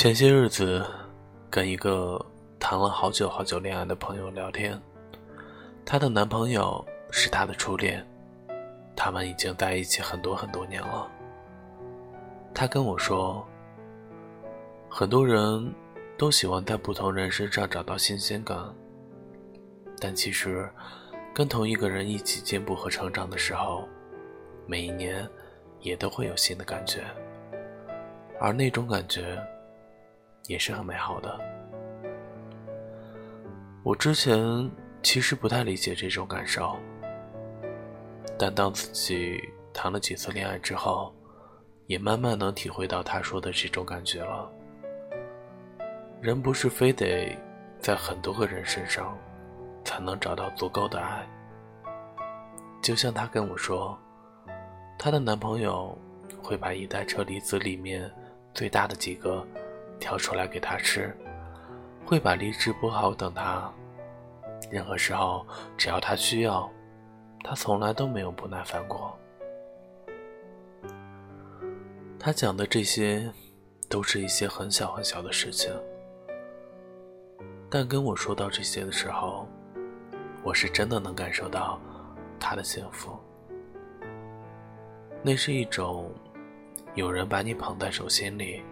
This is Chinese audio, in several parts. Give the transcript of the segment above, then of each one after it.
前些日子，跟一个谈了好久好久恋爱的朋友聊天，她的男朋友是她的初恋，他们已经在一起很多很多年了。她跟我说，很多人都喜欢在不同人身上找到新鲜感，但其实，跟同一个人一起进步和成长的时候，每一年也都会有新的感觉，而那种感觉。也是很美好的。我之前其实不太理解这种感受，但当自己谈了几次恋爱之后，也慢慢能体会到他说的这种感觉了。人不是非得在很多个人身上才能找到足够的爱，就像她跟我说，她的男朋友会把一袋车厘子里面最大的几个。挑出来给他吃，会把荔枝剥好等他。任何时候，只要他需要，他从来都没有不耐烦过。他讲的这些，都是一些很小很小的事情，但跟我说到这些的时候，我是真的能感受到他的幸福。那是一种有人把你捧在手心里。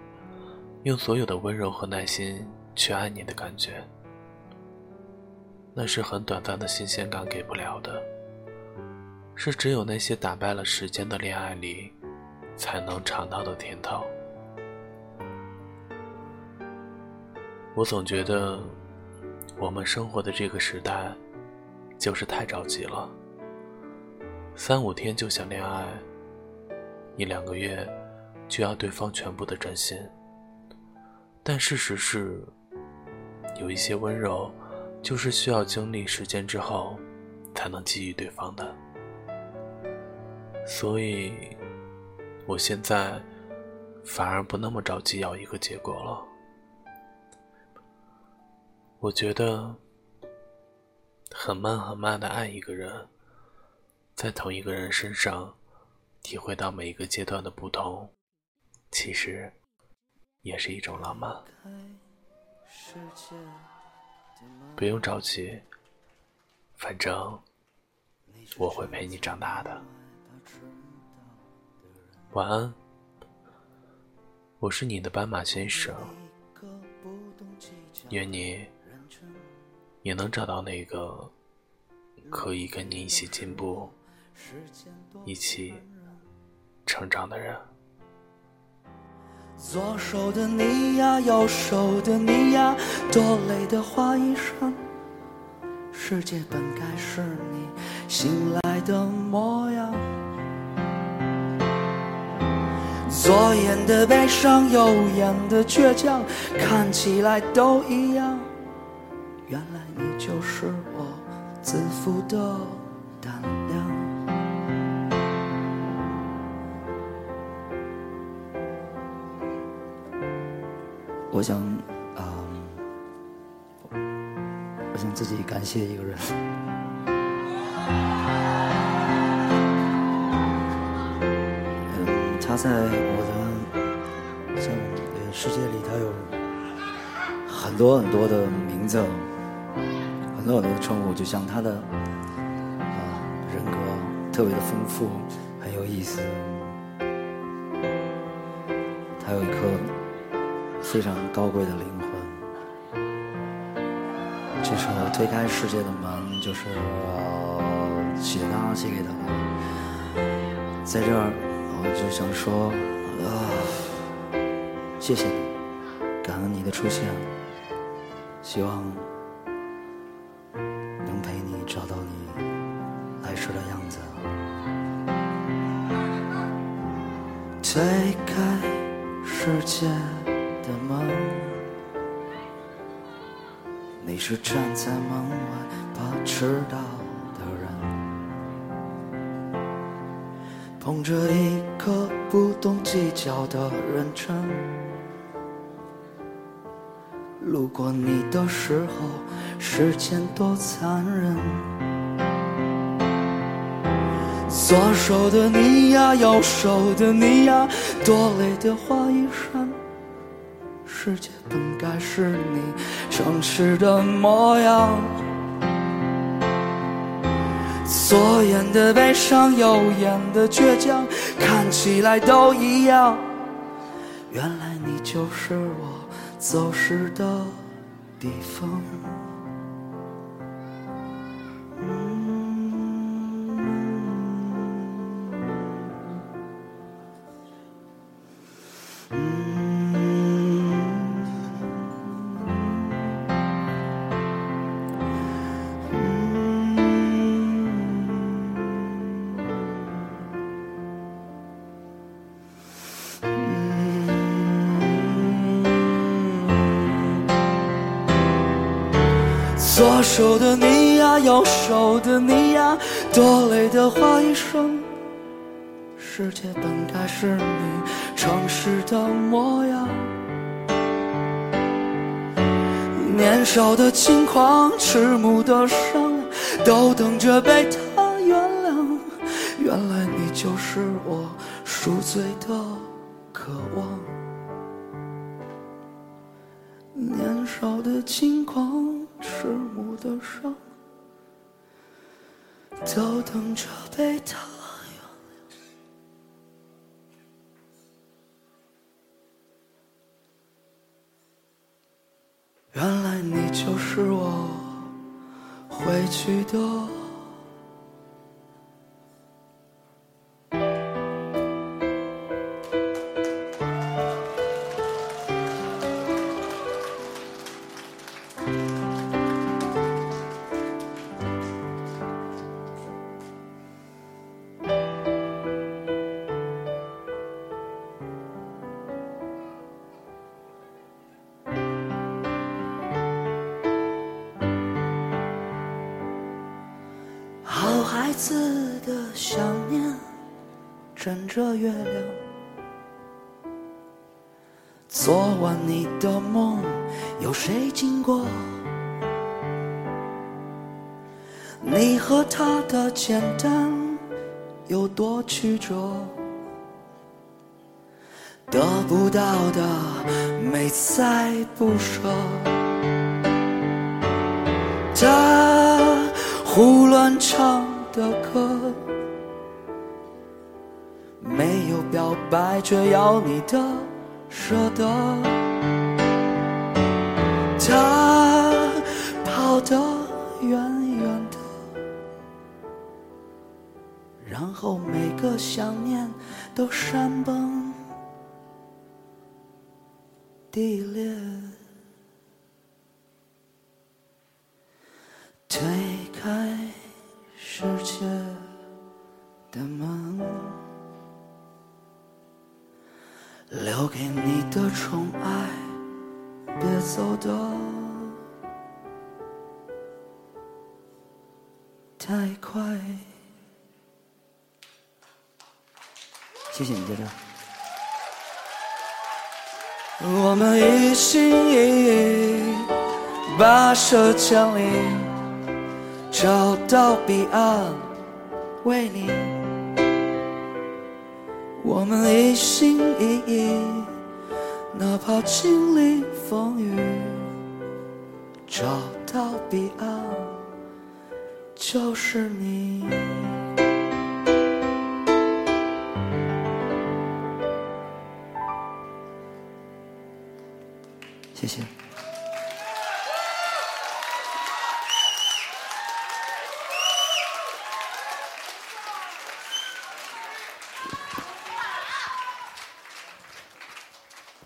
用所有的温柔和耐心去爱你的感觉，那是很短暂的新鲜感给不了的，是只有那些打败了时间的恋爱里才能尝到的甜头。我总觉得，我们生活的这个时代，就是太着急了，三五天就想恋爱，一两个月就要对方全部的真心。但事实是，有一些温柔，就是需要经历时间之后，才能给予对方的。所以，我现在反而不那么着急要一个结果了。我觉得，很慢很慢的爱一个人，在同一个人身上，体会到每一个阶段的不同，其实。也是一种浪漫，不用着急，反正我会陪你长大的。晚安，我是你的斑马先生，愿你也能找到那个可以跟你一起进步、一起成长的人。左手的你呀，右手的你呀，多累的花衣裳。世界本该是你醒来的模样。左眼的悲伤，右眼的倔强，看起来都一样。原来你就是我自负的胆量。我想，啊，我想自己感谢一个人。嗯，他在我的像呃世界里，他有很多很多的名字，很多很多的称呼，就像他的啊人格特别的丰富，很有意思。他有一颗。非常高贵的灵魂，这是我推开世界的门，就是我写他写给他的。在这儿，我就想说，啊，谢谢你，感恩你的出现，希望能陪你找到你来时的样子。推开世界。的门，你是站在门外怕迟到的人，捧着一颗不懂计较的认真，路过你的时候，时间多残忍。左手的你呀，右手的你呀，多累的花衣衫。世界本该是你诚实的模样。左眼的悲伤，右眼的倔强，看起来都一样。原来你就是我走失的地方。左手的你呀，右手的你呀，多累的话一声。世界本该是你诚实的模样。年少的轻狂，迟暮的伤，都等着被他原谅。原来你就是我赎罪的渴望。年少的轻狂。迟暮的伤，都等着被他原谅。原来你就是我回去的。子的想念，枕着月亮。昨晚你的梦，有谁经过？你和他的简单，有多曲折？得不到的，美在不舍。他胡乱唱。的歌，没有表白，却要你的舍得。他跑得远远的，然后每个想念都山崩地裂，宠爱，别走的太快。谢谢你，在这。我们一心一意，跋涉千里。找到彼岸，为你，我们一心一意，哪怕经历风雨。找到彼岸，就是你。谢谢。